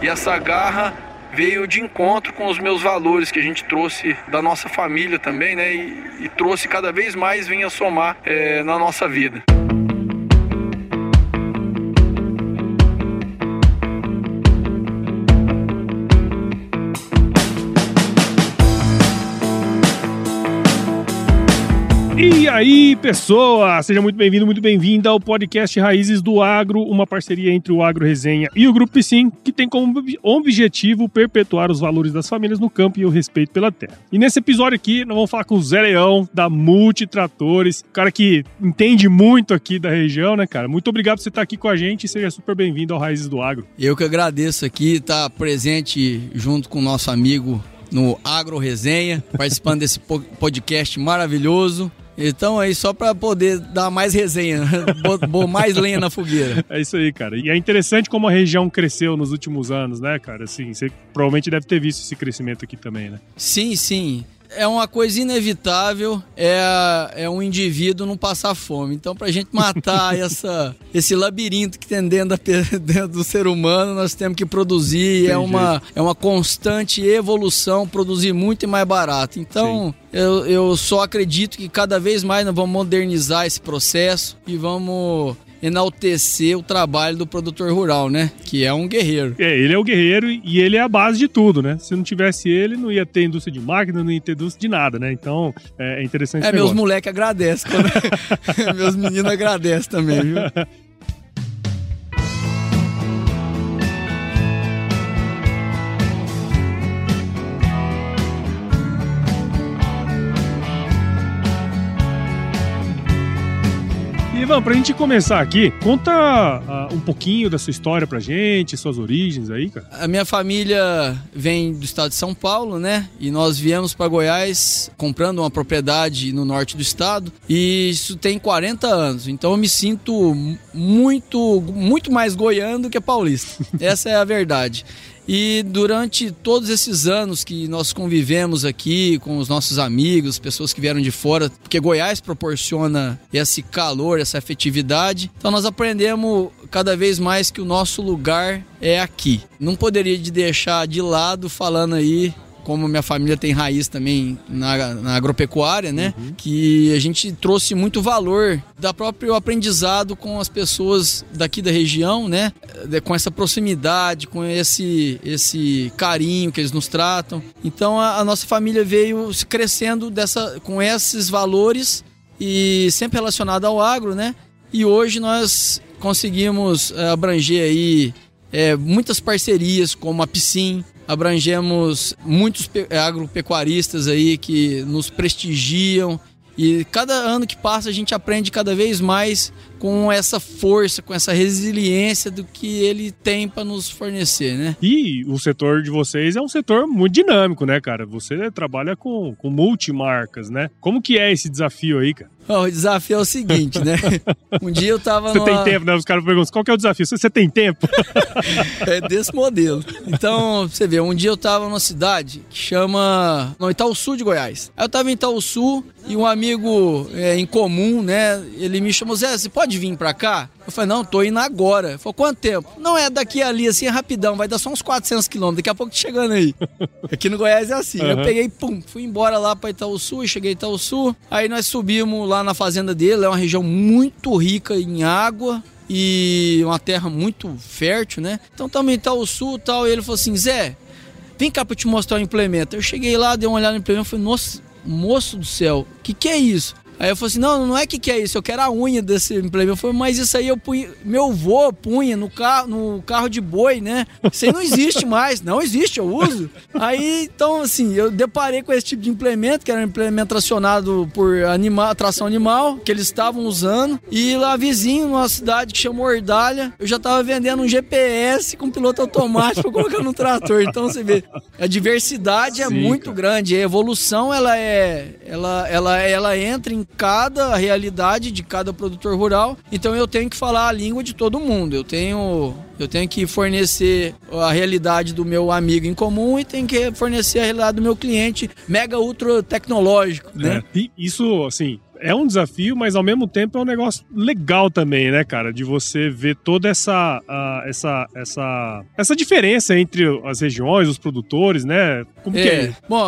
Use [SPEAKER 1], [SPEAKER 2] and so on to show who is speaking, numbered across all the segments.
[SPEAKER 1] E essa garra veio de encontro com os meus valores que a gente trouxe da nossa família também, né? E, e trouxe cada vez mais, vem a somar é, na nossa vida.
[SPEAKER 2] Aí, pessoa! Seja muito bem-vindo, muito bem-vinda ao podcast Raízes do Agro, uma parceria entre o Agro Resenha e o Grupo Piscin, que tem como objetivo perpetuar os valores das famílias no campo e o respeito pela terra. E nesse episódio aqui, nós vamos falar com o Zé Leão, da Multitratores, cara que entende muito aqui da região, né, cara? Muito obrigado por você estar aqui com a gente e seja super bem-vindo ao Raízes do Agro.
[SPEAKER 3] Eu que agradeço aqui estar presente junto com o nosso amigo no Agro Resenha, participando desse podcast maravilhoso. Então aí só para poder dar mais resenha, mais lenha na fogueira.
[SPEAKER 2] É isso aí, cara. E é interessante como a região cresceu nos últimos anos, né, cara? Assim, você provavelmente deve ter visto esse crescimento aqui também, né?
[SPEAKER 3] Sim, sim é uma coisa inevitável é, é um indivíduo não passar fome. Então, para a gente matar essa, esse labirinto que tem dentro, da, dentro, do ser humano, nós temos que produzir. É uma, é uma constante evolução, produzir muito e mais barato. Então, eu, eu só acredito que cada vez mais nós vamos modernizar esse processo e vamos enaltecer o trabalho do produtor rural, né? Que é um guerreiro.
[SPEAKER 2] É, ele é o guerreiro e ele é a base de tudo, né? Se não tivesse ele, não ia ter indústria de máquina, não ia ter indústria de nada, né? Então, é, é interessante.
[SPEAKER 3] É, meus moleques agradecem. Quando... meus meninos agradecem também, viu?
[SPEAKER 2] Ivan, pra gente começar aqui, conta uh, um pouquinho da sua história pra gente, suas origens aí, cara.
[SPEAKER 3] A minha família vem do estado de São Paulo, né? E nós viemos para Goiás comprando uma propriedade no norte do estado. E isso tem 40 anos. Então eu me sinto muito, muito mais goiano do que paulista. Essa é a verdade. E durante todos esses anos que nós convivemos aqui com os nossos amigos, pessoas que vieram de fora, porque Goiás proporciona esse calor, essa afetividade, então nós aprendemos cada vez mais que o nosso lugar é aqui. Não poderia deixar de lado falando aí como minha família tem raiz também na, na agropecuária, né? Uhum. Que a gente trouxe muito valor da próprio aprendizado com as pessoas daqui da região, né? Com essa proximidade, com esse, esse carinho que eles nos tratam. Então a, a nossa família veio crescendo dessa, com esses valores e sempre relacionado ao agro, né? E hoje nós conseguimos eh, abranger aí é, muitas parcerias como a Piscin, abrangemos muitos agropecuaristas aí que nos prestigiam e cada ano que passa a gente aprende cada vez mais com essa força, com essa resiliência do que ele tem para nos fornecer, né?
[SPEAKER 2] E o setor de vocês é um setor muito dinâmico, né, cara? Você trabalha com, com multimarcas, né? Como que é esse desafio aí, cara?
[SPEAKER 3] o desafio é o seguinte, né? Um dia eu tava Você
[SPEAKER 2] numa... tem tempo, né? Os caras perguntam, qual que é o desafio? Você tem tempo?
[SPEAKER 3] é desse modelo. Então, você vê, um dia eu tava numa cidade que chama... No Itaúsu de Goiás. Aí eu tava em Itaúsu e um amigo é, em comum, né? Ele me chamou, Zé, você pode vir pra cá? Eu falei, não, tô indo agora. Ele falou, quanto tempo? Não, é daqui ali, assim, é rapidão, vai dar só uns 400 quilômetros, daqui a pouco tô chegando aí. Aqui no Goiás é assim. Uhum. Eu peguei, pum, fui embora lá pra Itaúsu, cheguei em Itaúsu, aí nós subimos lá na fazenda dele, é uma região muito rica em água, e uma terra muito fértil, né? Então também tá o sul tal. E ele falou assim: Zé, vem cá pra te mostrar o implemento. Eu cheguei lá, dei uma olhada no implemento e falei: Nossa, moço do céu, o que, que é isso? Aí eu falei assim: não, não é que que é isso, eu quero a unha desse implemento. Eu falei, mas isso aí eu punha, meu avô punha no carro, no carro de boi, né? Isso aí não existe mais, não existe, eu uso. Aí, então, assim, eu deparei com esse tipo de implemento, que era um implemento tracionado por animal, tração animal, que eles estavam usando. E lá vizinho, numa cidade que chama Ordalha, eu já tava vendendo um GPS com piloto automático pra colocar no trator. Então você vê, a diversidade é Sim, muito cara. grande, a evolução ela é, ela, ela, ela entra em cada realidade de cada produtor rural. Então eu tenho que falar a língua de todo mundo. Eu tenho eu tenho que fornecer a realidade do meu amigo em comum e tenho que fornecer a realidade do meu cliente mega ultra tecnológico, né?
[SPEAKER 2] É. Isso, assim, é um desafio, mas ao mesmo tempo é um negócio legal também, né, cara? De você ver toda essa, uh, essa, essa, essa diferença entre as regiões, os produtores, né?
[SPEAKER 3] Como é. que é? Bom,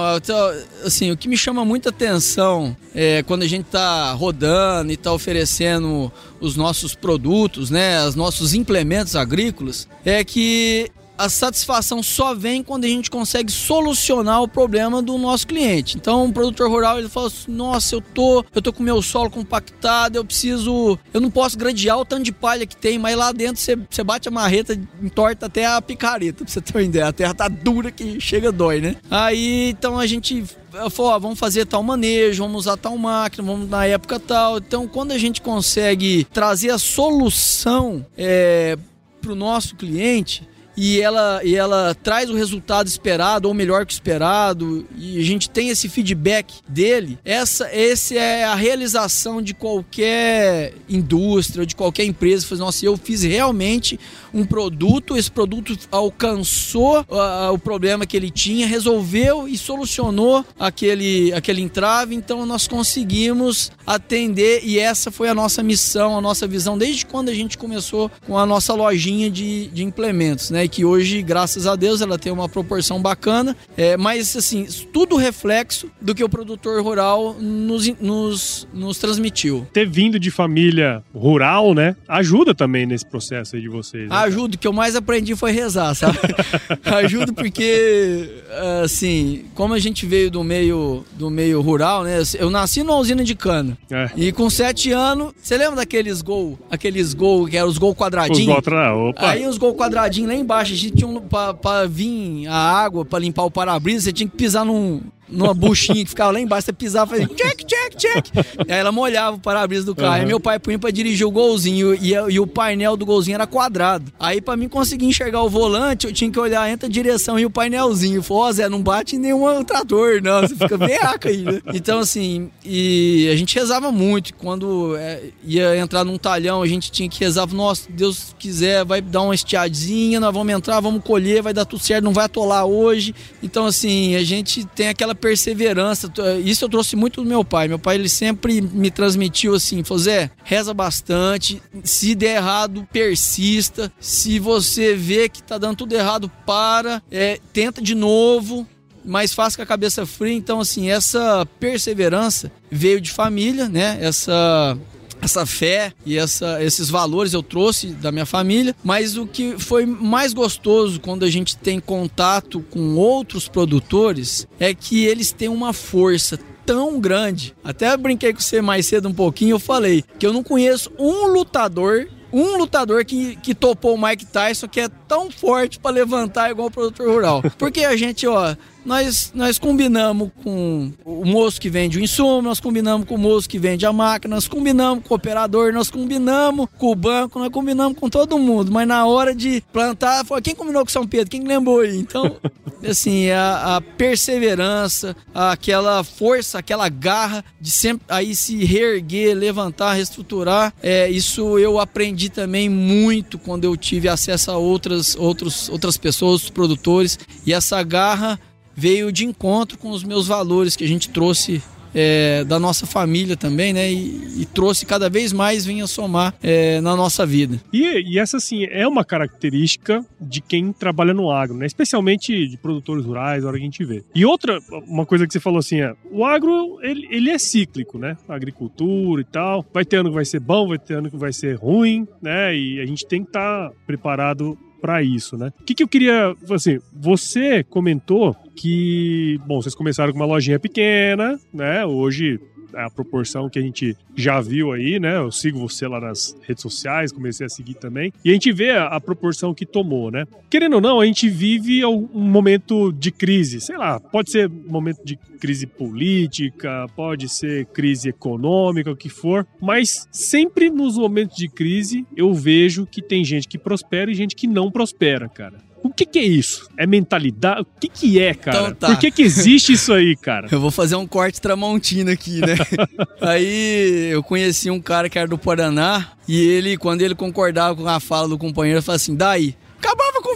[SPEAKER 3] assim, o que me chama muita atenção é quando a gente tá rodando e tá oferecendo os nossos produtos, né, os nossos implementos agrícolas, é que a satisfação só vem quando a gente consegue solucionar o problema do nosso cliente. Então, o produtor rural ele fala assim: "Nossa, eu tô, eu tô com meu solo compactado, eu preciso, eu não posso gradear o tanto de palha que tem, mas lá dentro você, você bate a marreta, entorta até a picareta, pra você ter uma ideia. A terra tá dura que chega dói, né? Aí, então a gente falou, ó, vamos fazer tal manejo, vamos usar tal máquina, vamos na época tal. Então, quando a gente consegue trazer a solução é, para o nosso cliente, e ela, e ela traz o resultado esperado ou melhor que esperado e a gente tem esse feedback dele, essa, essa é a realização de qualquer indústria, de qualquer empresa. Fazer, nossa, eu fiz realmente um produto, esse produto alcançou uh, o problema que ele tinha, resolveu e solucionou aquele, aquele entrave, então nós conseguimos atender e essa foi a nossa missão, a nossa visão desde quando a gente começou com a nossa lojinha de, de implementos, né? Que hoje, graças a Deus, ela tem uma proporção bacana, é, mas assim, tudo reflexo do que o produtor rural nos, nos, nos transmitiu.
[SPEAKER 2] Ter vindo de família rural, né, ajuda também nesse processo aí de vocês. Né?
[SPEAKER 3] Ajuda, o que eu mais aprendi foi rezar, sabe? ajuda porque, assim, como a gente veio do meio, do meio rural, né, eu nasci numa usina de cana, é. e com sete anos, você lembra daqueles gol, aqueles gol, que eram os gol quadradinhos? Os gol, opa. Aí os gol quadradinhos lá embaixo a gente tinha um, pra vir a água, pra limpar o para-brisa, você tinha que pisar num, numa buchinha que ficava lá embaixo, você pisava e fazia check, check, check. Aí ela molhava o para-brisa do carro. Uhum. Aí meu pai punha pra dirigir o golzinho e, e, o painel do golzinho era quadrado. Aí pra mim conseguir enxergar o volante, eu tinha que olhar entre a direção e o painelzinho. Falei, ó, oh, Zé, não bate em nenhum trator, não. Você fica bem aca aí, né? Então, assim, e a gente rezava muito. Quando é, ia entrar num talhão, a gente tinha que rezar, nossa, Deus quiser, vai dar uma estiadinha, nós vamos entrar, vamos colher, vai dar tudo certo, não vai atolar hoje. Então, assim, a gente tem aquela perseverança. Isso eu trouxe muito do meu pai. Meu pai ele sempre me transmitiu assim, falou, Zé, reza bastante, se der errado, persista. Se você vê que tá dando tudo errado, para, é, tenta de novo, mas faça com a cabeça fria. Então, assim, essa perseverança veio de família, né? Essa essa fé e essa, esses valores eu trouxe da minha família, mas o que foi mais gostoso quando a gente tem contato com outros produtores é que eles têm uma força tão grande. Até brinquei com você mais cedo um pouquinho, eu falei que eu não conheço um lutador um lutador que, que topou o Mike Tyson que é tão forte para levantar igual o produtor rural. Porque a gente, ó, nós, nós combinamos com o moço que vende o insumo, nós combinamos com o moço que vende a máquina, nós combinamos com o operador, nós combinamos com o banco, nós combinamos com todo mundo. Mas na hora de plantar, foi quem combinou com São Pedro? Quem lembrou aí? Então, assim, a, a perseverança, aquela força, aquela garra de sempre aí se reerguer, levantar, reestruturar, é, isso eu aprendi também muito quando eu tive acesso a outras, outros, outras pessoas, outros produtores, e essa garra veio de encontro com os meus valores que a gente trouxe é, da nossa família também, né? E, e, trouxe cada vez mais vinha somar é, na nossa vida.
[SPEAKER 2] E, e, essa, assim, é uma característica de quem trabalha no agro, né? Especialmente de produtores rurais, a hora que a gente vê. E outra, uma coisa que você falou assim, é, o agro, ele, ele é cíclico, né? Agricultura e tal. Vai ter ano que vai ser bom, vai ter ano que vai ser ruim, né? E a gente tem que estar tá preparado para isso, né? O que, que eu queria, assim, você comentou que, bom, vocês começaram com uma lojinha pequena, né? Hoje é a proporção que a gente já viu aí, né? Eu sigo você lá nas redes sociais, comecei a seguir também. E a gente vê a, a proporção que tomou, né? Querendo ou não, a gente vive um momento de crise. Sei lá, pode ser momento de crise política, pode ser crise econômica, o que for. Mas sempre nos momentos de crise eu vejo que tem gente que prospera e gente que não prospera, cara. O que, que é isso? É mentalidade? O que, que é, cara? Então, tá. Por que, que existe isso aí, cara?
[SPEAKER 3] Eu vou fazer um corte tramontina aqui, né? aí eu conheci um cara que era do Paraná e ele, quando ele concordava com a fala do companheiro, falou assim: daí,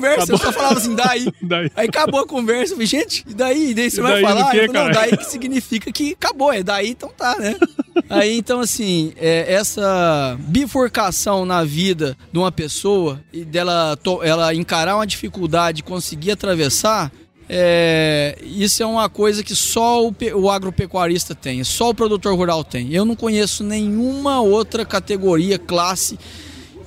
[SPEAKER 3] conversa.
[SPEAKER 2] Acabou.
[SPEAKER 3] Eu só falava assim, daí.
[SPEAKER 2] Daí.
[SPEAKER 3] Aí acabou a conversa. Eu falei, gente, e daí? E daí você
[SPEAKER 2] E
[SPEAKER 3] vai
[SPEAKER 2] daí no
[SPEAKER 3] falar? falei, não, daí que significa que acabou. É daí, então tá, né? Aí, então, assim, é, essa bifurcação na vida de uma pessoa e dela ela encarar uma dificuldade e conseguir atravessar, é, isso é uma coisa que só o, o agropecuarista tem, só o produtor rural tem. Eu não conheço nenhuma outra categoria, classe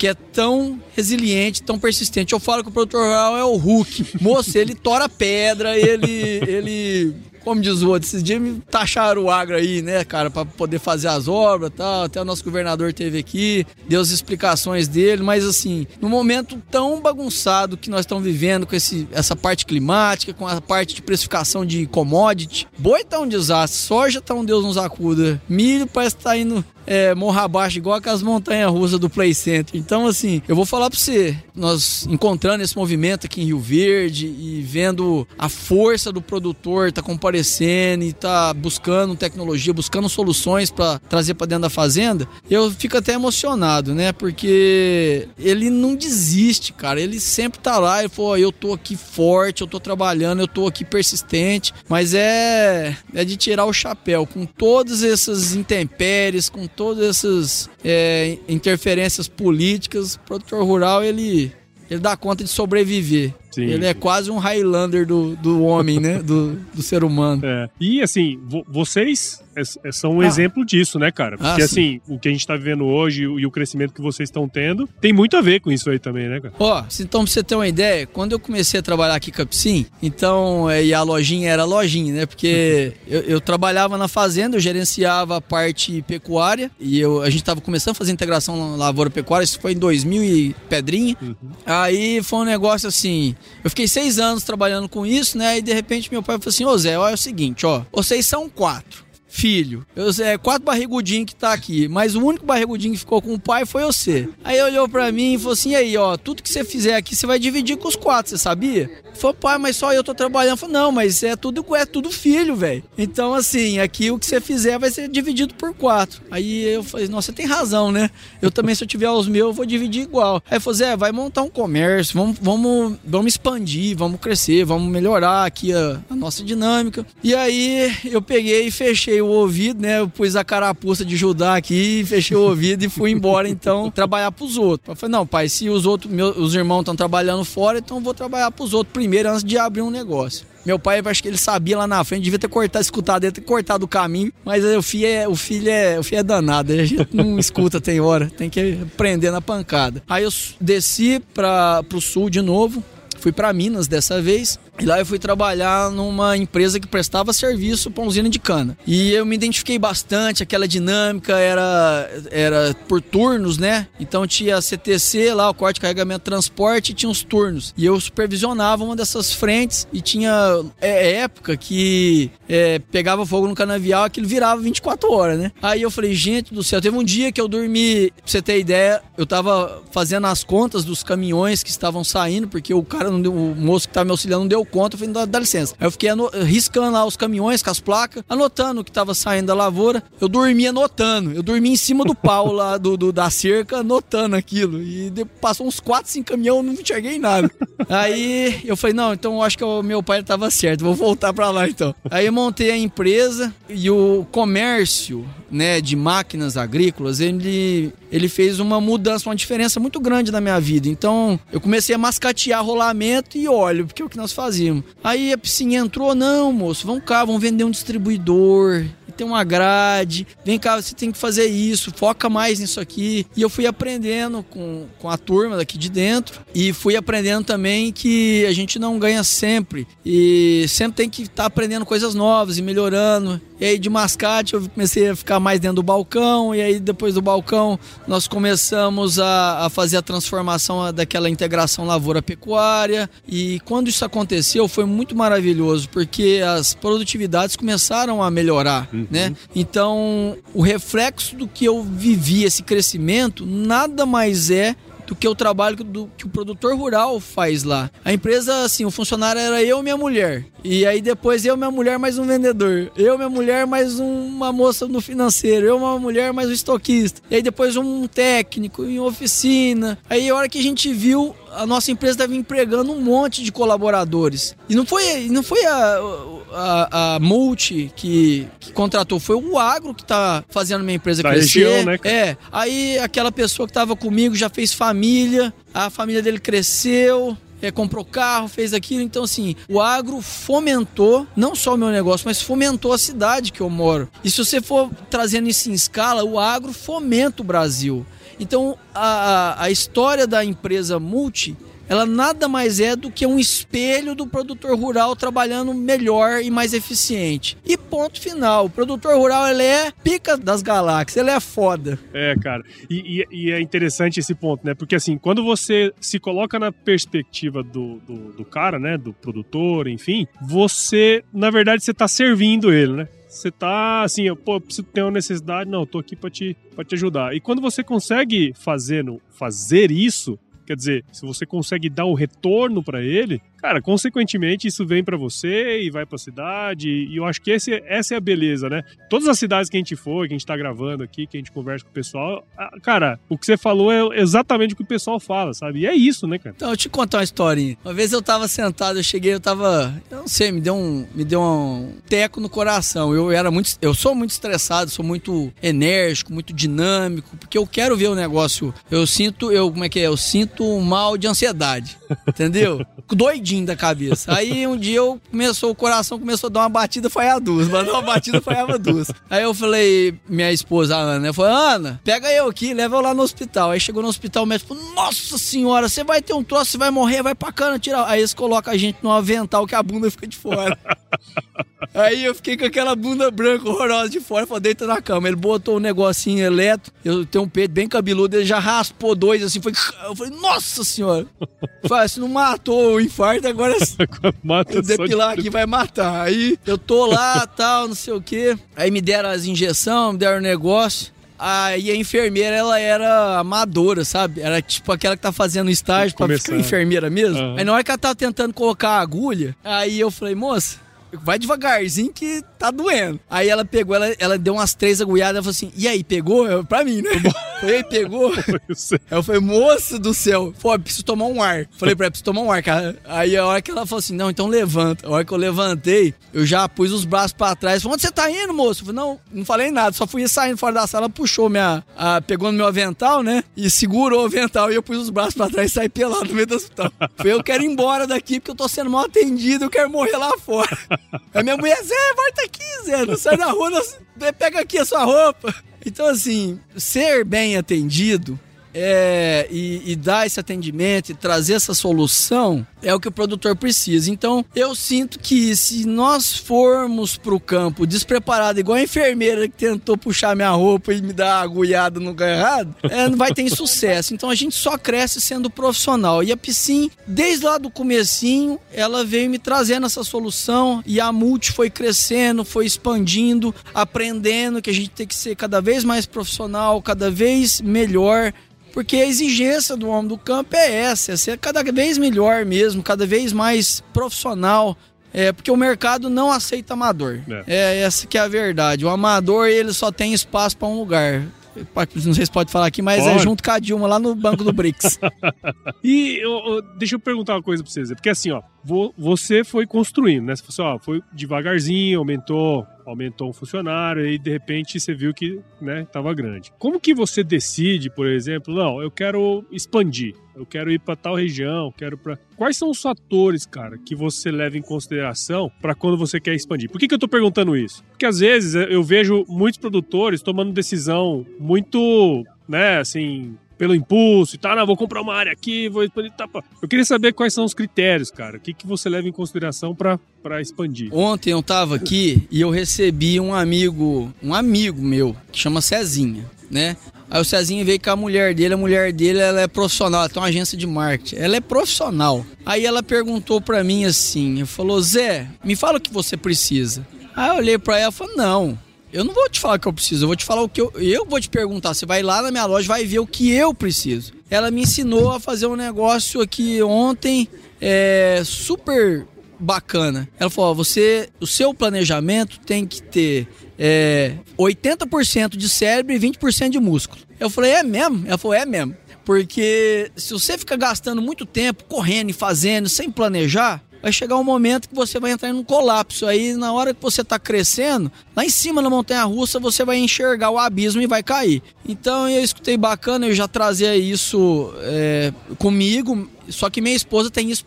[SPEAKER 3] que é tão resiliente, tão persistente. Eu falo que o produtor rural é o Hulk. Moço, ele tora pedra, ele. ele como diz o outro, esses dias me taxaram o agro aí, né, cara, pra poder fazer as obras e tal. Até o nosso governador teve aqui, deu as explicações dele, mas assim, no momento tão bagunçado que nós estamos vivendo com esse, essa parte climática, com a parte de precificação de commodity, boi tá um desastre, soja tá um Deus nos acuda, milho parece que tá indo é, morra abaixo, igual aquelas montanhas russas do Play Center. Então, assim, eu vou falar pra você, nós encontrando esse movimento aqui em Rio Verde e vendo a força do produtor tá comparecendo e tá buscando tecnologia, buscando soluções para trazer para dentro da fazenda, eu fico até emocionado, né? Porque ele não desiste, cara. Ele sempre tá lá e falou: eu tô aqui forte, eu tô trabalhando, eu tô aqui persistente, mas é, é de tirar o chapéu com todas essas intempéries, com todas essas é, interferências políticas, o produtor rural ele, ele dá conta de sobreviver.
[SPEAKER 2] Sim,
[SPEAKER 3] ele é
[SPEAKER 2] sim.
[SPEAKER 3] quase um Highlander do, do homem, né? Do, do ser humano.
[SPEAKER 2] É. E assim, vo- vocês é- é- são um
[SPEAKER 3] Ah.
[SPEAKER 2] exemplo disso, né, cara? Porque
[SPEAKER 3] Ah,
[SPEAKER 2] assim, o que a gente tá vivendo hoje e o- crescimento que vocês estão tendo tem muito a ver com isso aí também, né, cara?
[SPEAKER 3] Ó, então pra você ter uma ideia, quando eu comecei a trabalhar aqui com a Psim, então, é, e a lojinha era lojinha, né? Porque eu, eu trabalhava na fazenda, eu gerenciava a parte pecuária e eu, a gente tava começando a fazer integração lavoura-pecuária, isso foi em 2000 e pedrinha. Aí foi um negócio assim, eu fiquei seis anos trabalhando com isso, né? E de repente meu pai falou assim, ô Zé, olha o seguinte, ó, vocês são quatro. Filho, eu, é quatro barrigudinhos que tá aqui, mas o único barrigudinho que ficou com o pai foi você. Aí olhou pra mim e falou assim: e aí, ó, tudo que você fizer aqui você vai dividir com os quatro, você sabia? Falei, pai, mas só eu tô trabalhando. Falei, não, mas é tudo, é tudo filho, velho. Então, assim, aqui o que você fizer vai ser dividido por quatro. Aí eu falei, nossa, você tem razão, né? Eu também, se eu tiver os meus, eu vou dividir igual. Aí falou, Zé, vai montar um comércio, vamos, vamos, vamos expandir, vamos crescer, vamos melhorar aqui a, a nossa dinâmica. E aí eu peguei e fechei o ouvido, né? Eu pus a carapuça de Judá aqui, fechei o ouvido e fui embora, então, trabalhar pros outros. Eu falei, não, pai, se os outros, meus, os irmãos estão trabalhando fora, então eu vou trabalhar pros outros primeiro antes de abrir um negócio. Meu pai, eu acho que ele sabia lá na frente, devia ter cortado, escutado, devia ter cortado o caminho, mas o filho é, o filho é, o filho é danado, a gente não escuta tem hora, tem que aprender na pancada. Aí eu desci para pro sul de novo, fui para Minas dessa vez. E lá eu fui trabalhar numa empresa que prestava serviço para usina de cana. E eu me identifiquei bastante, aquela dinâmica era, era por turnos, né? Então tinha a CTC lá, o corte, carregamento, transporte, e tinha os turnos. E eu supervisionava uma dessas frentes e tinha é, época que é, pegava fogo no canavial, aquilo virava 24 horas, né? Aí eu falei, gente do céu, teve um dia que eu dormi, pra você ter ideia, eu tava fazendo as contas dos caminhões que estavam saindo, porque o cara deu, o moço que tava me auxiliando não deu conta, eu falei, dá, dá licença. Aí eu fiquei ano- riscando lá os caminhões com as placas, anotando o que tava saindo da lavoura. Eu dormi anotando, eu dormi em cima do pau lá do, do- da cerca, anotando aquilo. E passou uns 4, 5 caminhões, eu não enxerguei nada. Aí eu falei, não, então eu acho que o meu pai tava certo, vou voltar pra lá então. Aí eu montei a empresa e o comércio, né, de máquinas agrícolas, ele, ele fez uma mudança, uma diferença muito grande na minha vida. Então eu comecei a mascatear rolamento e óleo, porque é o que nós fazíamos. Aí a piscina entrou, não, moço, vamos cá, vamos vender um distribuidor tem uma grade, vem cá, você tem que fazer isso, foca mais nisso aqui. E eu fui aprendendo com, com a turma daqui de dentro. E fui aprendendo também que a gente não ganha sempre. E sempre tem que estar aprendendo coisas novas e melhorando. E aí de mascate eu comecei a ficar mais dentro do balcão. E aí depois do balcão nós começamos a, a fazer a transformação daquela integração lavoura-pecuária. E quando isso aconteceu foi muito maravilhoso porque as produtividades começaram a melhorar, né? Então o reflexo do que eu vivi esse crescimento nada mais é do que o trabalho do, que o produtor rural faz lá. A empresa, assim, o funcionário era eu e minha mulher. E aí depois eu, minha mulher, mais um vendedor. Eu, minha mulher, mais uma moça no financeiro. Eu, uma mulher, mais um estoquista. E aí depois um técnico em oficina. Aí a hora que a gente viu, a nossa empresa estava empregando um monte de colaboradores. E não foi, não foi a, a, a Multi que, que, contratou, foi o Agro que está fazendo minha empresa da crescer. Região, né? É. Aí aquela pessoa que estava comigo já fez família, a família dele cresceu, é, comprou carro, fez aquilo. Então, assim, o agro fomentou não só o meu negócio, mas fomentou a cidade que eu moro. E se você for trazendo isso em escala, o agro fomenta o Brasil. Então, a, a história da empresa Multi ela nada mais é do que um espelho do produtor rural trabalhando melhor e mais eficiente. E ponto final. O produtor rural ele é pica das galáxias, ele é foda.
[SPEAKER 2] É, cara. E, e, e é interessante esse ponto, né? Porque assim, quando você se coloca na perspectiva do, do, do cara, né? Do produtor, enfim, você, na verdade, você tá servindo ele, né? Você tá assim, eu, pô, preciso ter uma necessidade, não, eu tô aqui para te, te ajudar. E quando você consegue fazer, fazer isso, Quer dizer, se você consegue dar o retorno para ele, cara, consequentemente isso vem para você e vai para a cidade. E eu acho que esse, essa é a beleza, né? Todas as cidades que a gente for, que a gente tá gravando aqui, que a gente conversa com o pessoal, cara, o que você falou é exatamente o que o pessoal fala, sabe? E é isso, né, cara?
[SPEAKER 3] Então, eu te contar uma historinha. Uma vez eu tava sentado, eu cheguei, eu tava, eu não sei, me deu um, me deu um teco no coração. Eu era muito, eu sou muito estressado, sou muito enérgico, muito dinâmico, porque eu quero ver o negócio. Eu sinto, eu como é que é? Eu sinto um mal de ansiedade. Entendeu? Doidinho da cabeça. Aí um dia eu começou, o coração começou a dar uma batida, foi a duas. Mandou uma batida, foi a duas. Aí eu falei, minha esposa, Ana, eu falei, Ana, pega eu aqui, leva eu lá no hospital. Aí chegou no hospital, o médico falou, nossa senhora, você vai ter um troço, você vai morrer, vai pra cana, tirar. Aí eles colocam a gente num avental que a bunda fica de fora. Aí eu fiquei com aquela bunda branca horrorosa de fora, falei, deita na cama. Ele botou um negocinho elétrico, eu tenho um peito bem cabeludo, ele já raspou dois assim, foi. Eu falei, nossa senhora! Falei, se não matou o infarto, agora. Mata depilar aqui vai matar. Aí eu tô lá, tal, não sei o quê. Aí me deram as injeções, me deram o negócio. Aí a enfermeira, ela era amadora, sabe? Era tipo aquela que tá fazendo estágio pra ficar enfermeira mesmo. Uhum. Aí na hora que ela tava tentando colocar a agulha, aí eu falei, moça, vai devagarzinho que tá doendo. Aí ela pegou, ela, ela deu umas três agulhadas, ela falou assim, e aí, pegou? Eu, pra mim, né? Falei, pegou? eu falei, moça do céu, pô, preciso tomar um ar. Falei pra ela, preciso tomar um ar, cara. Aí a hora que ela falou assim, não, então levanta. A hora que eu levantei, eu já pus os braços pra trás. Falei, onde você tá indo, moço? Eu falei, não, não falei nada, só fui saindo fora da sala, puxou minha, a, pegou no meu avental, né? E segurou o avental e eu pus os braços pra trás e saí pelado no meio do hospital. Falei, eu quero ir embora daqui porque eu tô sendo mal atendido, eu quero morrer lá fora. Aí minha mulher, Zé, volta aqui, Zé, não sai da rua, não, pega aqui a sua roupa. Então, assim, ser bem atendido é, e, e, dar esse atendimento e trazer essa solução é o que o produtor precisa. Então, eu sinto que se nós formos para o campo despreparado, igual a enfermeira que tentou puxar minha roupa e me dar agulhada no errado, é, não vai ter sucesso. Então, a gente só cresce sendo profissional. E a Piscin, desde lá do comecinho, ela veio me trazendo essa solução e a Multi foi crescendo, foi expandindo, aprendendo que a gente tem que ser cada vez mais profissional, cada vez melhor porque a exigência do homem do campo é essa, é ser cada vez melhor mesmo, cada vez mais profissional. É, porque o mercado não aceita amador. É. é essa que é a verdade. O amador, ele só tem espaço para um lugar. Não sei se pode falar aqui, mas é pode. é junto com a Dilma lá no banco do BRICS.
[SPEAKER 2] e eu, eu, deixa eu perguntar uma coisa pra vocês. Porque assim, ó, você foi construindo, né? Você falou assim, ó, foi devagarzinho, aumentou aumentou um funcionário e de repente você viu que né, estava grande. Como que você decide, por exemplo, não, eu quero expandir, eu quero ir para tal região, quero para Quais são os fatores, cara, que você leva em consideração para quando você quer expandir? Por que, que eu tô perguntando isso? Porque às vezes eu vejo muitos produtores tomando decisão muito, né, assim, pelo impulso e tal, não, vou comprar uma área aqui, vou expandir. Tá, eu queria saber quais são os critérios, cara. O que, que você leva em consideração para expandir?
[SPEAKER 3] Ontem eu tava aqui e eu recebi um amigo, um amigo meu, que chama Cezinha, né? Aí o Cezinha veio com a mulher dele, a mulher dele ela é profissional, ela tem uma agência de marketing. Ela é profissional. Aí ela perguntou para mim assim, falou: "Zé, me fala o que você precisa". Aí eu olhei para ela e falei: "Não, eu não vou te falar o que eu preciso, eu vou te falar o que eu. Eu vou te perguntar. Você vai lá na minha loja, vai ver o que eu preciso. Ela me ensinou a fazer um negócio aqui ontem, é, super bacana. Ela falou: ó, você, o seu planejamento tem que ter é, 80% de cérebro e 20% de músculo. Eu falei: é mesmo? Ela falou: é mesmo. Porque se você fica gastando muito tempo correndo e fazendo sem planejar, vai chegar um momento que você vai entrar em um colapso. Aí, na hora que você está crescendo, lá em cima na montanha russa, você vai enxergar o abismo e vai cair. Então, eu escutei bacana, eu já trazia isso é, comigo, só que minha esposa tem isso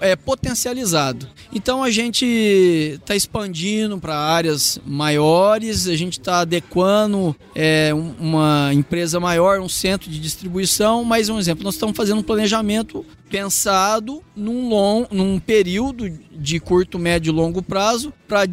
[SPEAKER 3] é, potencializado. Então a gente está expandindo para áreas maiores, a gente está adequando é, uma empresa maior, um centro de distribuição. Mas um exemplo, nós estamos fazendo um planejamento pensado num, long, num período de curto, médio e longo prazo para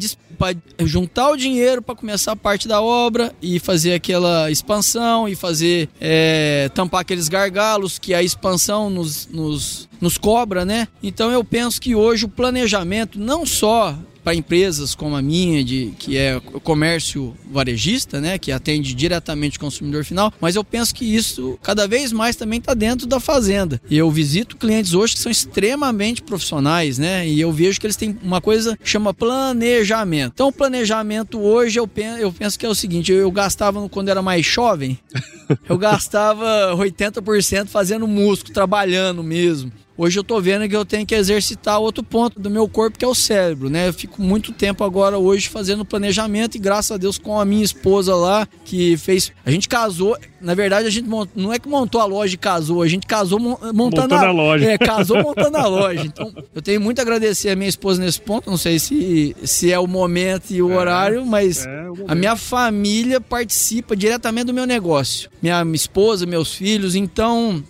[SPEAKER 3] juntar o dinheiro para começar a parte da obra e fazer aquela expansão e fazer é, tampar aqueles gargalos que a expansão nos, nos, nos cobra, né? Então eu penso que hoje o planejamento não só para empresas como a minha, de, que é comércio varejista, né, que atende diretamente o consumidor final, mas eu penso que isso cada vez mais também está dentro da fazenda. E eu visito clientes hoje que são extremamente profissionais, né, e eu vejo que eles têm uma coisa que chama planejamento. Então, o planejamento hoje eu penso, eu penso que é o seguinte: eu, eu gastava quando era mais jovem, eu gastava 80% fazendo músculo, trabalhando mesmo. Hoje eu tô vendo que eu tenho que exercitar outro ponto do meu corpo, que é o cérebro, né? Eu fico muito tempo agora hoje fazendo planejamento e graças a Deus com a minha esposa lá, que fez. A gente casou, na verdade a gente mont... não é que montou a loja e casou, a gente casou montando, montando a... a... loja. É, casou montando a loja. Então eu tenho muito a agradecer a minha esposa nesse ponto, não sei se, se é o momento e o é, horário, mas é o a minha família participa diretamente do meu negócio. Minha esposa, meus filhos, então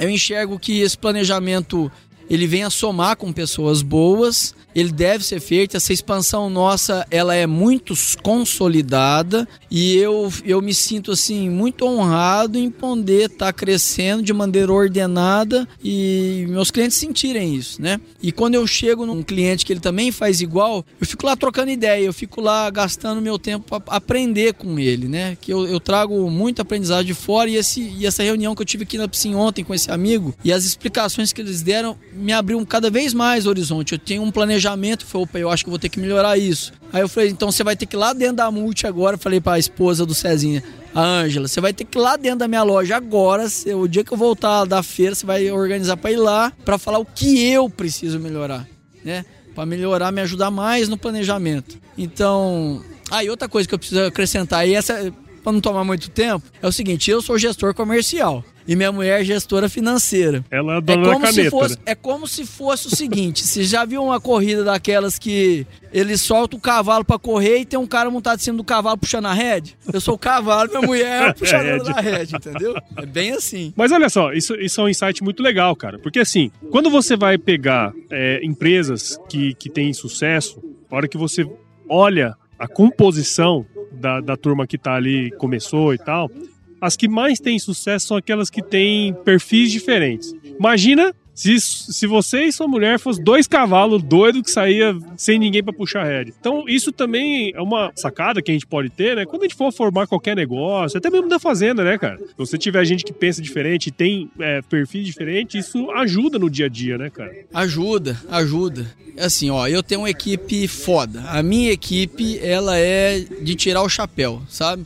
[SPEAKER 3] eu enxergo que esse planejamento ele vem a somar com pessoas boas ele deve ser feito. Essa expansão nossa, ela é muito consolidada e eu, eu me sinto assim muito honrado em poder estar tá crescendo de maneira ordenada e meus clientes sentirem isso, né? E quando eu chego num cliente que ele também faz igual, eu fico lá trocando ideia, eu fico lá gastando meu tempo para aprender com ele, né? Que eu, eu trago muito aprendizado de fora e, esse, e essa reunião que eu tive aqui na piscina ontem com esse amigo e as explicações que eles deram me abriu cada vez mais o horizonte. Eu tenho um planejamento. Falei, opa, eu acho que vou ter que melhorar isso. Aí eu falei, então você vai ter que ir lá dentro da multi agora. Falei pra esposa do Cezinha, a Ângela, você vai ter que ir lá dentro da minha loja agora. O dia que eu voltar da feira, você vai organizar para ir lá para falar o que eu preciso melhorar, né? Para melhorar, me ajudar mais no planejamento. Então, aí outra coisa que eu preciso acrescentar, e essa para não tomar muito tempo, é o seguinte: eu sou gestor comercial e minha mulher é gestora financeira.
[SPEAKER 2] Ela é a dona é como caneta,
[SPEAKER 3] se fosse,
[SPEAKER 2] né?
[SPEAKER 3] É como se fosse o seguinte: você já viu uma corrida daquelas que ele solta o cavalo para correr e tem um cara montado em cima do cavalo puxando a rede? Eu sou o cavalo, minha mulher é puxando a rede, entendeu? É bem assim.
[SPEAKER 2] Mas olha só, isso, isso é um insight muito legal, cara. Porque assim, quando você vai pegar é, empresas que, que têm sucesso, a hora que você olha a composição da, da turma que tá ali, começou e tal, as que mais têm sucesso são aquelas que têm perfis diferentes. Imagina se, se você e sua mulher fossem dois cavalos doidos que saía sem ninguém para puxar rédea. Então, isso também é uma sacada que a gente pode ter, né? Quando a gente for formar qualquer negócio, até mesmo da fazenda, né, cara? Se você tiver gente que pensa diferente e tem é, perfis diferentes, isso ajuda no dia a dia, né, cara?
[SPEAKER 3] Ajuda, ajuda. É assim, ó, eu tenho uma equipe foda. A minha equipe, ela é de tirar o chapéu, sabe?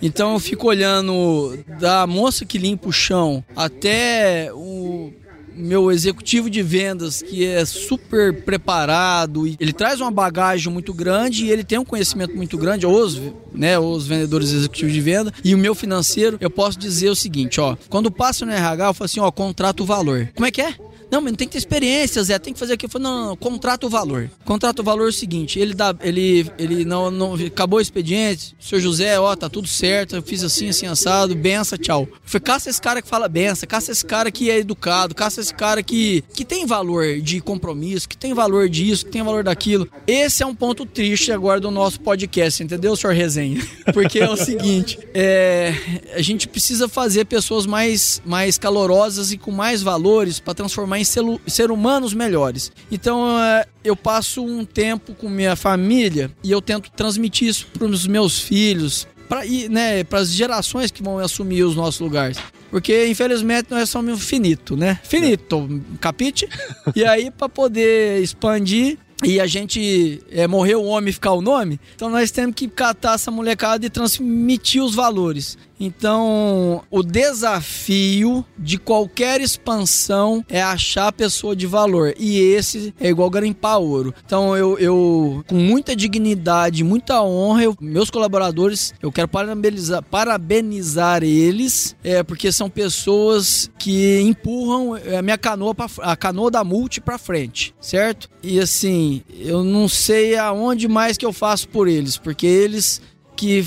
[SPEAKER 3] Então eu fico olhando da moça que limpa o chão até o meu executivo de vendas, que é super preparado, ele traz uma bagagem muito grande e ele tem um conhecimento muito grande, os, né, os vendedores executivos de venda, e o meu financeiro, eu posso dizer o seguinte, ó, quando passa no RH, eu falo assim, ó, contrato o valor. Como é que é? Não, mas não tem que ter experiência, Zé, tem que fazer aqui. Eu falei, não, não, não, contrata o valor. Contrata o valor é o seguinte, ele dá, ele, ele não, não, acabou o expediente, seu José, ó, tá tudo certo, eu fiz assim, assim, assado, bença, tchau. Eu falei, caça esse cara que fala bença, caça esse cara que é educado, caça esse cara que, que tem valor de compromisso, que tem valor disso, que tem valor daquilo. Esse é um ponto triste agora do nosso podcast, entendeu, senhor Resenha? Porque é o seguinte, é, a gente precisa fazer pessoas mais, mais calorosas e com mais valores para transformar em ser humanos melhores. Então é, eu passo um tempo com minha família e eu tento transmitir isso para os meus filhos, para né, as gerações que vão assumir os nossos lugares. Porque, infelizmente, nós somos finito, né? Finito, capite? E aí, para poder expandir, e a gente é, morreu o homem ficar o nome, então nós temos que catar essa molecada e transmitir os valores. Então, o desafio de qualquer expansão é achar pessoa de valor. E esse é igual garimpar ouro. Então, eu, eu com muita dignidade, muita honra, eu, meus colaboradores, eu quero parabenizar, parabenizar eles, é, porque são pessoas que empurram a minha canoa, pra, a canoa da multi para frente, certo? E assim, eu não sei aonde mais que eu faço por eles, porque eles que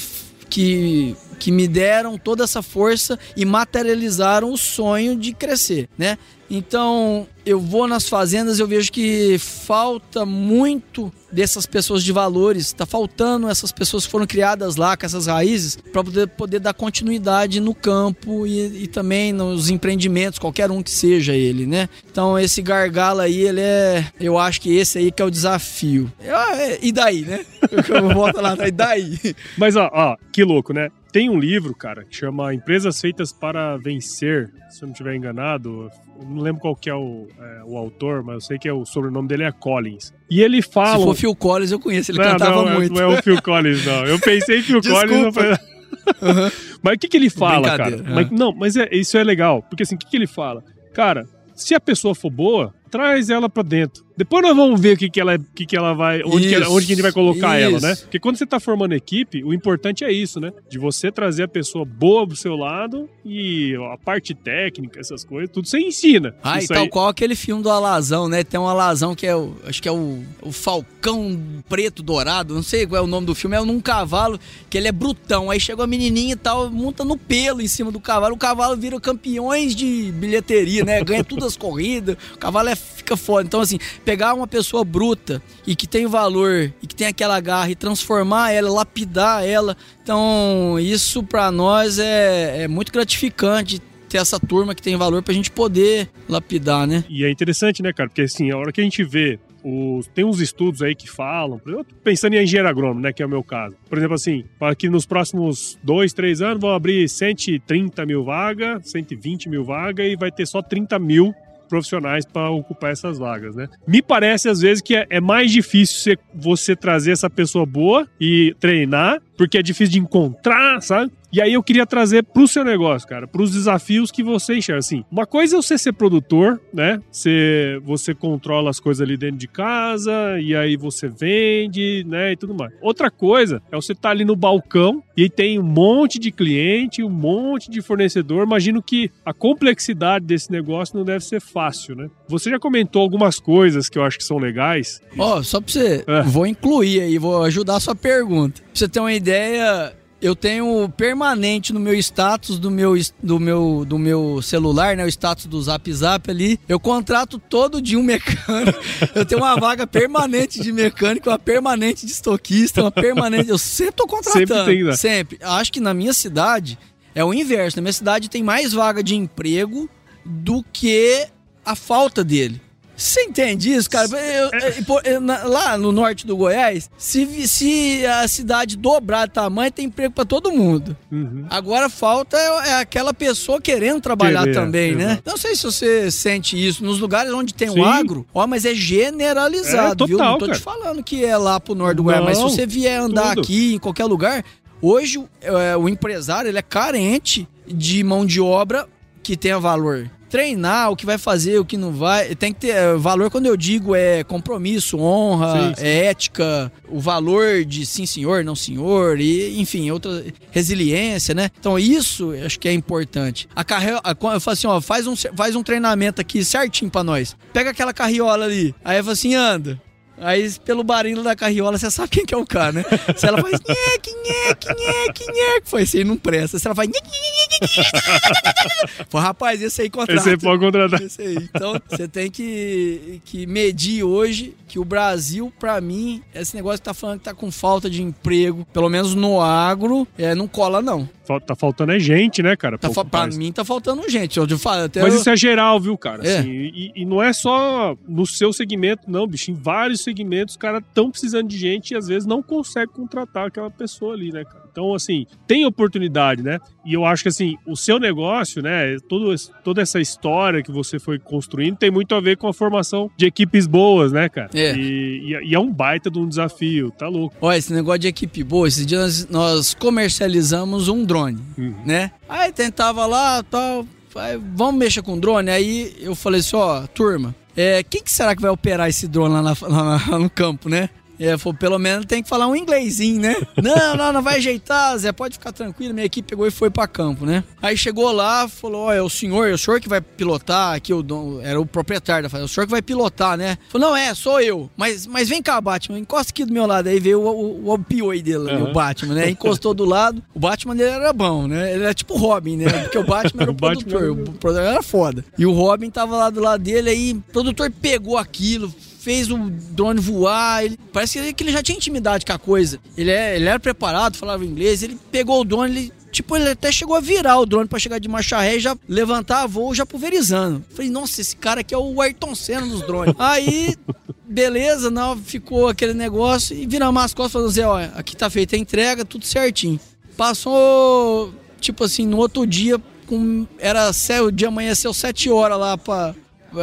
[SPEAKER 3] que que me deram toda essa força e materializaram o sonho de crescer, né? Então, eu vou nas fazendas eu vejo que falta muito dessas pessoas de valores, está faltando essas pessoas que foram criadas lá com essas raízes para poder, poder dar continuidade no campo e, e, também nos empreendimentos, qualquer um que seja ele, né? Então esse gargalo aí, ele é, eu acho que esse aí que é o desafio. É, e daí, né? Eu volto lá, e daí?
[SPEAKER 2] Mas ó, ó, que louco, né? Tem um livro, cara, que chama Empresas Feitas para Vencer, se eu não estiver enganado. Não lembro qual que é o, é, o autor, mas eu sei que é o sobrenome dele é Collins. E ele fala. Se
[SPEAKER 3] for Phil Collins, eu conheço, ele não, cantava
[SPEAKER 2] não,
[SPEAKER 3] muito.
[SPEAKER 2] Não é o Phil Collins, não. Eu pensei em Phil Collins. Não falei... uhum. Mas o que, que ele fala, cara? Uhum. Mas, não, mas é, isso é legal. Porque assim, o que, que ele fala? Cara, se a pessoa for boa, traz ela pra dentro. Depois nós vamos ver o que, que, ela, que, que ela vai. Onde, isso, que, onde que a gente vai colocar isso. ela, né? Porque quando você tá formando equipe, o importante é isso, né? De você trazer a pessoa boa pro seu lado e a parte técnica, essas coisas, tudo você ensina.
[SPEAKER 3] Ah,
[SPEAKER 2] isso
[SPEAKER 3] e tal aí... qual aquele filme do Alazão, né? Tem um Alazão que é o. Acho que é o, o Falcão Preto Dourado, não sei qual é o nome do filme, é num cavalo que ele é brutão. Aí chega a menininha e tal, monta no pelo em cima do cavalo. O cavalo vira campeões de bilheteria, né? Ganha todas as corridas. O cavalo é, fica foda. Então, assim, pegar uma pessoa bruta e que tem valor e que tem aquela garra e transformar ela, lapidar ela. Então, isso para nós é, é muito gratificante ter essa turma que tem valor pra gente poder lapidar, né?
[SPEAKER 2] E é interessante, né, cara? Porque assim, a hora que a gente vê os, tem uns estudos aí que falam, eu tô pensando em engenheiro agrônomo, né, que é o meu caso. Por exemplo, assim, para que nos próximos dois, três anos vão abrir 130 mil vagas, 120 mil vagas e vai ter só 30 mil profissionais para ocupar essas vagas, né? Me parece às vezes que é, é mais difícil você trazer essa pessoa boa e treinar, porque é difícil de encontrar, sabe? E aí eu queria trazer pro seu negócio, cara, pros desafios que você enxerga. Assim, uma coisa é você ser produtor, né? Você, você controla as coisas ali dentro de casa e aí você vende, né? E tudo mais. Outra coisa é você estar tá ali no balcão e tem um monte de cliente, um monte de fornecedor. Imagino que a complexidade desse negócio não deve ser fácil, né? Você já comentou algumas coisas que eu acho que são legais.
[SPEAKER 3] Ó, oh, só pra você, é. vou incluir aí, vou ajudar a sua pergunta. Pra você ter uma ideia, eu tenho permanente no meu status do meu, do meu, do meu celular, né? O status do Zap Zap ali. Eu contrato todo dia um mecânico. Eu tenho uma vaga permanente de mecânico, uma permanente de estoquista, uma permanente. Eu sempre tô contratando. Sempre tem, né? Sempre. Acho que na minha cidade é o inverso. Na minha cidade tem mais vaga de emprego do que a falta dele. Você entende isso, cara? Eu, eu, eu, lá no norte do Goiás, se, se a cidade dobrar de tamanho, tem emprego para todo mundo. Uhum. Agora falta é, é, aquela pessoa querendo trabalhar Querer, também, né? Não sei se você sente isso. Nos lugares onde tem o um agro, ó, mas é generalizado, é, total, viu? Não tô cara. te falando que é lá pro norte do Goiás, mas se você vier andar tudo. aqui em qualquer lugar, hoje é, o empresário ele é carente de mão de obra que tenha valor treinar o que vai fazer, o que não vai. Tem que ter é, valor quando eu digo é compromisso, honra, sim, sim. É ética, o valor de sim senhor, não senhor, e enfim, outra resiliência, né? Então isso acho que é importante. A carreira, eu falo assim, ó, faz um, faz um treinamento aqui certinho para nós. Pega aquela carriola ali. Aí eu falo assim, anda. Aí, pelo barulho da carriola, você sabe quem que é o cara, né? Se ela faz nheque, nheque, nheque, nheque, foi aí não presta. Se ela faz nheque, nheque, Pô, rapaz, esse aí contrata.
[SPEAKER 2] Esse aí pode contratar.
[SPEAKER 3] Esse aí. Então, você tem que, que medir hoje que o Brasil, pra mim, esse negócio que tá falando que tá com falta de emprego, pelo menos no agro, é, não cola não.
[SPEAKER 2] Tá faltando é gente, né, cara?
[SPEAKER 3] Tá pra mim tá faltando gente. Eu falo, até
[SPEAKER 2] Mas
[SPEAKER 3] eu...
[SPEAKER 2] isso é geral, viu, cara?
[SPEAKER 3] É.
[SPEAKER 2] Assim, e, e não é só no seu segmento, não, bicho. Em vários segmentos, os caras estão precisando de gente e às vezes não consegue contratar aquela pessoa ali, né, cara? Então, assim, tem oportunidade, né? E eu acho que, assim, o seu negócio, né? Todo, toda essa história que você foi construindo tem muito a ver com a formação de equipes boas, né, cara?
[SPEAKER 3] É.
[SPEAKER 2] E, e- e é um baita de um desafio, tá louco.
[SPEAKER 3] Olha, esse negócio de equipe boa, esses dias nós, nós comercializamos um drone,
[SPEAKER 2] Uhum.
[SPEAKER 3] né? Aí tentava lá, tal, aí, vamos mexer com drone. Aí eu falei assim, ó, turma, é, quem que será que vai operar esse drone lá, na- lá na- lá no campo, né? É, falou, pelo menos tem que falar um inglesinho, né? não, não, não vai ajeitar, Zé, pode ficar tranquilo. Minha equipe pegou e foi pra campo, né? Aí chegou lá, falou, ó, é o senhor, é o senhor que vai pilotar aqui, o dono, era o proprietário da fazenda, é o senhor que vai pilotar, né? Falou, não, é, sou eu. Mas, mas vem cá, Batman, encosta aqui do meu lado. Aí veio o, o, o dele,
[SPEAKER 2] Aham.
[SPEAKER 3] o Batman, né? Encostou do lado. O Batman dele era bom, né? Ele era tipo Robin, né? Porque o Batman era o,
[SPEAKER 2] O Batman
[SPEAKER 3] produtor,
[SPEAKER 2] era-
[SPEAKER 3] o produtor era foda. E o Robin tava lá do lado dele, aí o produtor pegou aquilo, fez o drone voar. Ele, parece que ele, já tinha intimidade com a coisa. Ele, é, ele era preparado, falava inglês. Ele pegou o drone, ele. Tipo, ele até chegou a virar o drone pra chegar de marcha ré e já levantar a voo já pulverizando. Falei, nossa, esse cara aqui é o Ayrton Senna dos drones. Aí, beleza, não, ficou aquele negócio e viramos as costas falando assim, ó, aqui tá feita a entrega, tudo certinho. Passou, tipo assim, no outro dia, com, era céu, o dia amanheceu sete horas lá pra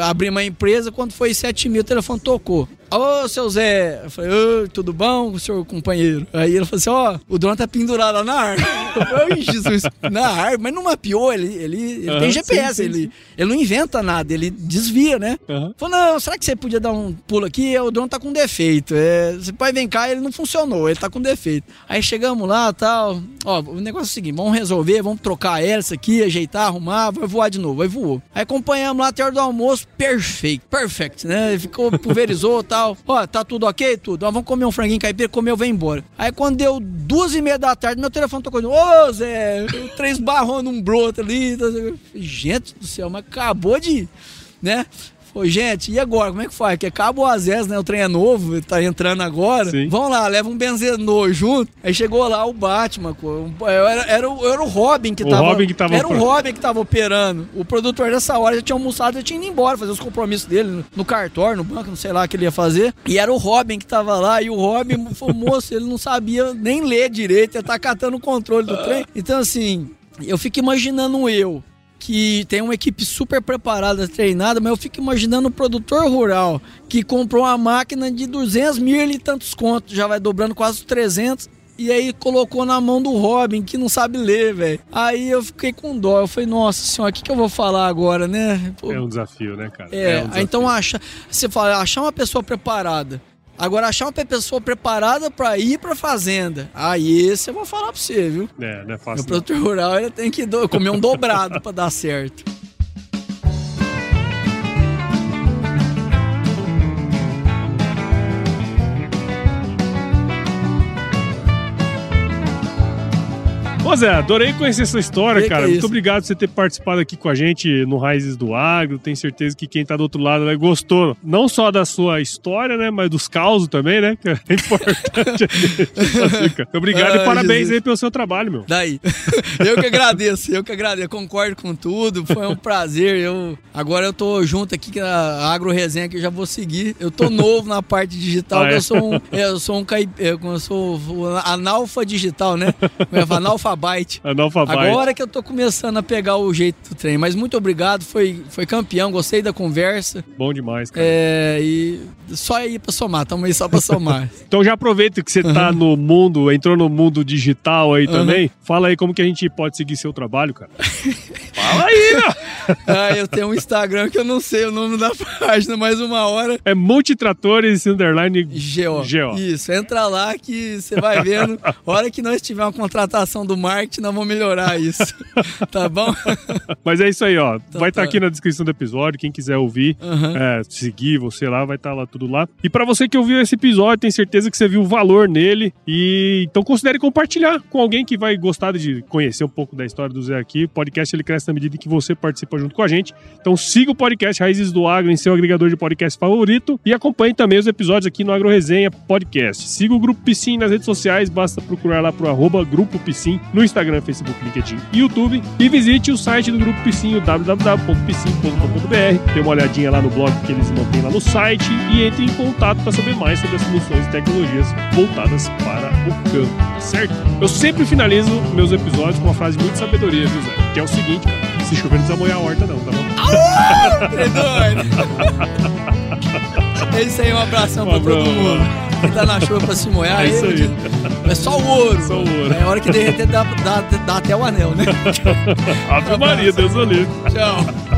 [SPEAKER 3] abrir uma empresa, quando foi sete mil, o telefone tocou. Ô, seu Zé, eu falei, ô, tudo bom, senhor companheiro? Aí ele falou assim, ó, o drone tá pendurado lá na árvore. Eu falei, "Ih, Jesus, na árvore, mas não mapeou, ele, ele, ele
[SPEAKER 2] Aham,
[SPEAKER 3] tem GPS,
[SPEAKER 2] sim,
[SPEAKER 3] ele,
[SPEAKER 2] sim.
[SPEAKER 3] ele não inventa nada, ele desvia, né?
[SPEAKER 2] Aham.
[SPEAKER 3] Falou, não, será que você podia dar um pulo aqui? O drone tá com defeito. É, você pode vem cá, ele não funcionou, ele tá com defeito. Aí chegamos lá tal. Ó, o negócio é o seguinte: vamos resolver, vamos trocar a hélice aqui, ajeitar, arrumar, vai voar de novo. Aí voou. Aí acompanhamos lá até a hora do almoço, perfeito, perfect, né? Ficou, pulverizou tal. Ó, tá tudo ok? Tudo. Ó, vamos comer um franguinho caipira, comeu, vem embora. Aí quando deu duas e meia da tarde, meu telefone tocou. Ô, Zé, três barrão num broto ali. Gente do céu, mas acabou de né? Pô, gente, e agora? Como é que faz? Porque acaba o Azés, né? O trem é novo, tá entrando agora.
[SPEAKER 2] Sim.
[SPEAKER 3] Vamos lá, leva um benzenor junto. Aí chegou lá o Batman. pô. Era, era, o- era o Robin que
[SPEAKER 2] O
[SPEAKER 3] tava.
[SPEAKER 2] Robin que tava
[SPEAKER 3] Era o. Robin que tava operando. O produtor nessa hora já tinha almoçado, já tinha ido embora, fazer os compromissos dele no, no cartório, no banco, não sei lá o que ele ia fazer. E era o Robin que tava lá. E o Robin falou, moço, ele não sabia nem ler direito, ele tá catando o controle do trem. Então, assim, eu fico imaginando eu que tem uma equipe super preparada, treinada, mas eu fico imaginando o produtor rural que comprou uma máquina de 200 mil e tantos contos, já vai dobrando quase 300. E aí colocou na mão do Robin, que não sabe ler, velho. Aí eu fiquei com dó. Eu falei, nossa senhora, o que, que eu vou falar agora, né? Pô,
[SPEAKER 2] É um desafio, né, cara?
[SPEAKER 3] é,
[SPEAKER 2] um
[SPEAKER 3] aí
[SPEAKER 2] desafio.
[SPEAKER 3] então acha, você fala, achar uma pessoa preparada. Agora, achar uma pessoa preparada pra ir pra fazenda. Aí esse eu vou falar pra você, viu?
[SPEAKER 2] É, não é
[SPEAKER 3] O
[SPEAKER 2] fácil. não.
[SPEAKER 3] produtor rural ele tem que do- comer um dobrado pra dar certo.
[SPEAKER 2] Ô Zé, adorei conhecer essa história,
[SPEAKER 3] Que que
[SPEAKER 2] cara.
[SPEAKER 3] é
[SPEAKER 2] Muito obrigado por você ter participado aqui com a gente no Raízes do Agro. Tenho certeza que quem tá do outro lado né, gostou não só da sua história, né, mas dos causos também, né? Que é importante. Muito obrigado
[SPEAKER 3] Ai,
[SPEAKER 2] e parabéns
[SPEAKER 3] Jesus.
[SPEAKER 2] aí pelo seu trabalho, meu.
[SPEAKER 3] Daí. Eu que agradeço, eu que agradeço. Eu concordo com tudo. Foi um prazer. Eu agora eu tô junto aqui com a Agro Resenha que eu já vou seguir. Eu tô novo na parte digital,
[SPEAKER 2] Ah,
[SPEAKER 3] que
[SPEAKER 2] é?
[SPEAKER 3] eu sou um, eu sou um caip- eu eu sou analfa digital, né? Como é que fala? Analfabite.
[SPEAKER 2] Analfabite.
[SPEAKER 3] Agora que eu tô começando a pegar o jeito do trem. Mas muito obrigado, foi, foi campeão, gostei da conversa.
[SPEAKER 2] Bom demais, cara.
[SPEAKER 3] É, e só aí pra somar, tamo aí só pra somar.
[SPEAKER 2] Então já aproveita que você tá no mundo, entrou no mundo digital aí também. Fala aí como que a gente pode seguir seu trabalho, cara. Fala aí, meu.
[SPEAKER 3] ah, eu tenho um Instagram que eu não sei o nome da página, mas uma hora
[SPEAKER 2] É Multitratores Underline
[SPEAKER 3] GO. Isso, entra lá que você vai vendo. Hora que nós tiver uma contratação do marketing, nós vamos melhorar isso. tá bom?
[SPEAKER 2] Mas é isso aí, ó. vai estar
[SPEAKER 3] tá.
[SPEAKER 2] aqui na descrição do episódio. Quem quiser ouvir,
[SPEAKER 3] Aham.
[SPEAKER 2] é, seguir você lá, vai estar lá tudo lá. E pra você que ouviu esse episódio, tenho certeza que você viu o valor nele. E então considere compartilhar com alguém que vai gostar de conhecer um pouco da história do Zé aqui. O podcast ele cresce na medida em que você participa junto com a gente. Então siga o podcast Raízes do Agro em seu agregador de podcast favorito e acompanhe também os episódios aqui no Agro Resenha Podcast. Siga o Grupo Piscin nas redes sociais, basta procurar lá pro arroba Grupo Piscin no Instagram, Facebook, LinkedIn e YouTube. E visite o site do Grupo Piscinho, www.piscinho.com.br. Dê uma olhadinha lá no blog que eles mantêm lá no site e entre em contato para saber mais sobre as soluções e tecnologias voltadas para o campo, tá certo? Eu sempre finalizo meus episódios com uma frase muito de sabedoria, viu, Zé? Que é o seguinte, cara, se chover não molhar a horta não, tá bom?
[SPEAKER 3] É doido. É isso aí, um abração
[SPEAKER 2] Um
[SPEAKER 3] pra todo mundo. Quem tá na chuva pra se molhar,
[SPEAKER 2] É isso aí.
[SPEAKER 3] É só o ouro.
[SPEAKER 2] Só o ouro.
[SPEAKER 3] É a hora que derreter dá, dá, dá até o anel, né?
[SPEAKER 2] Ave Maria, Deus o livre.
[SPEAKER 3] Tchau.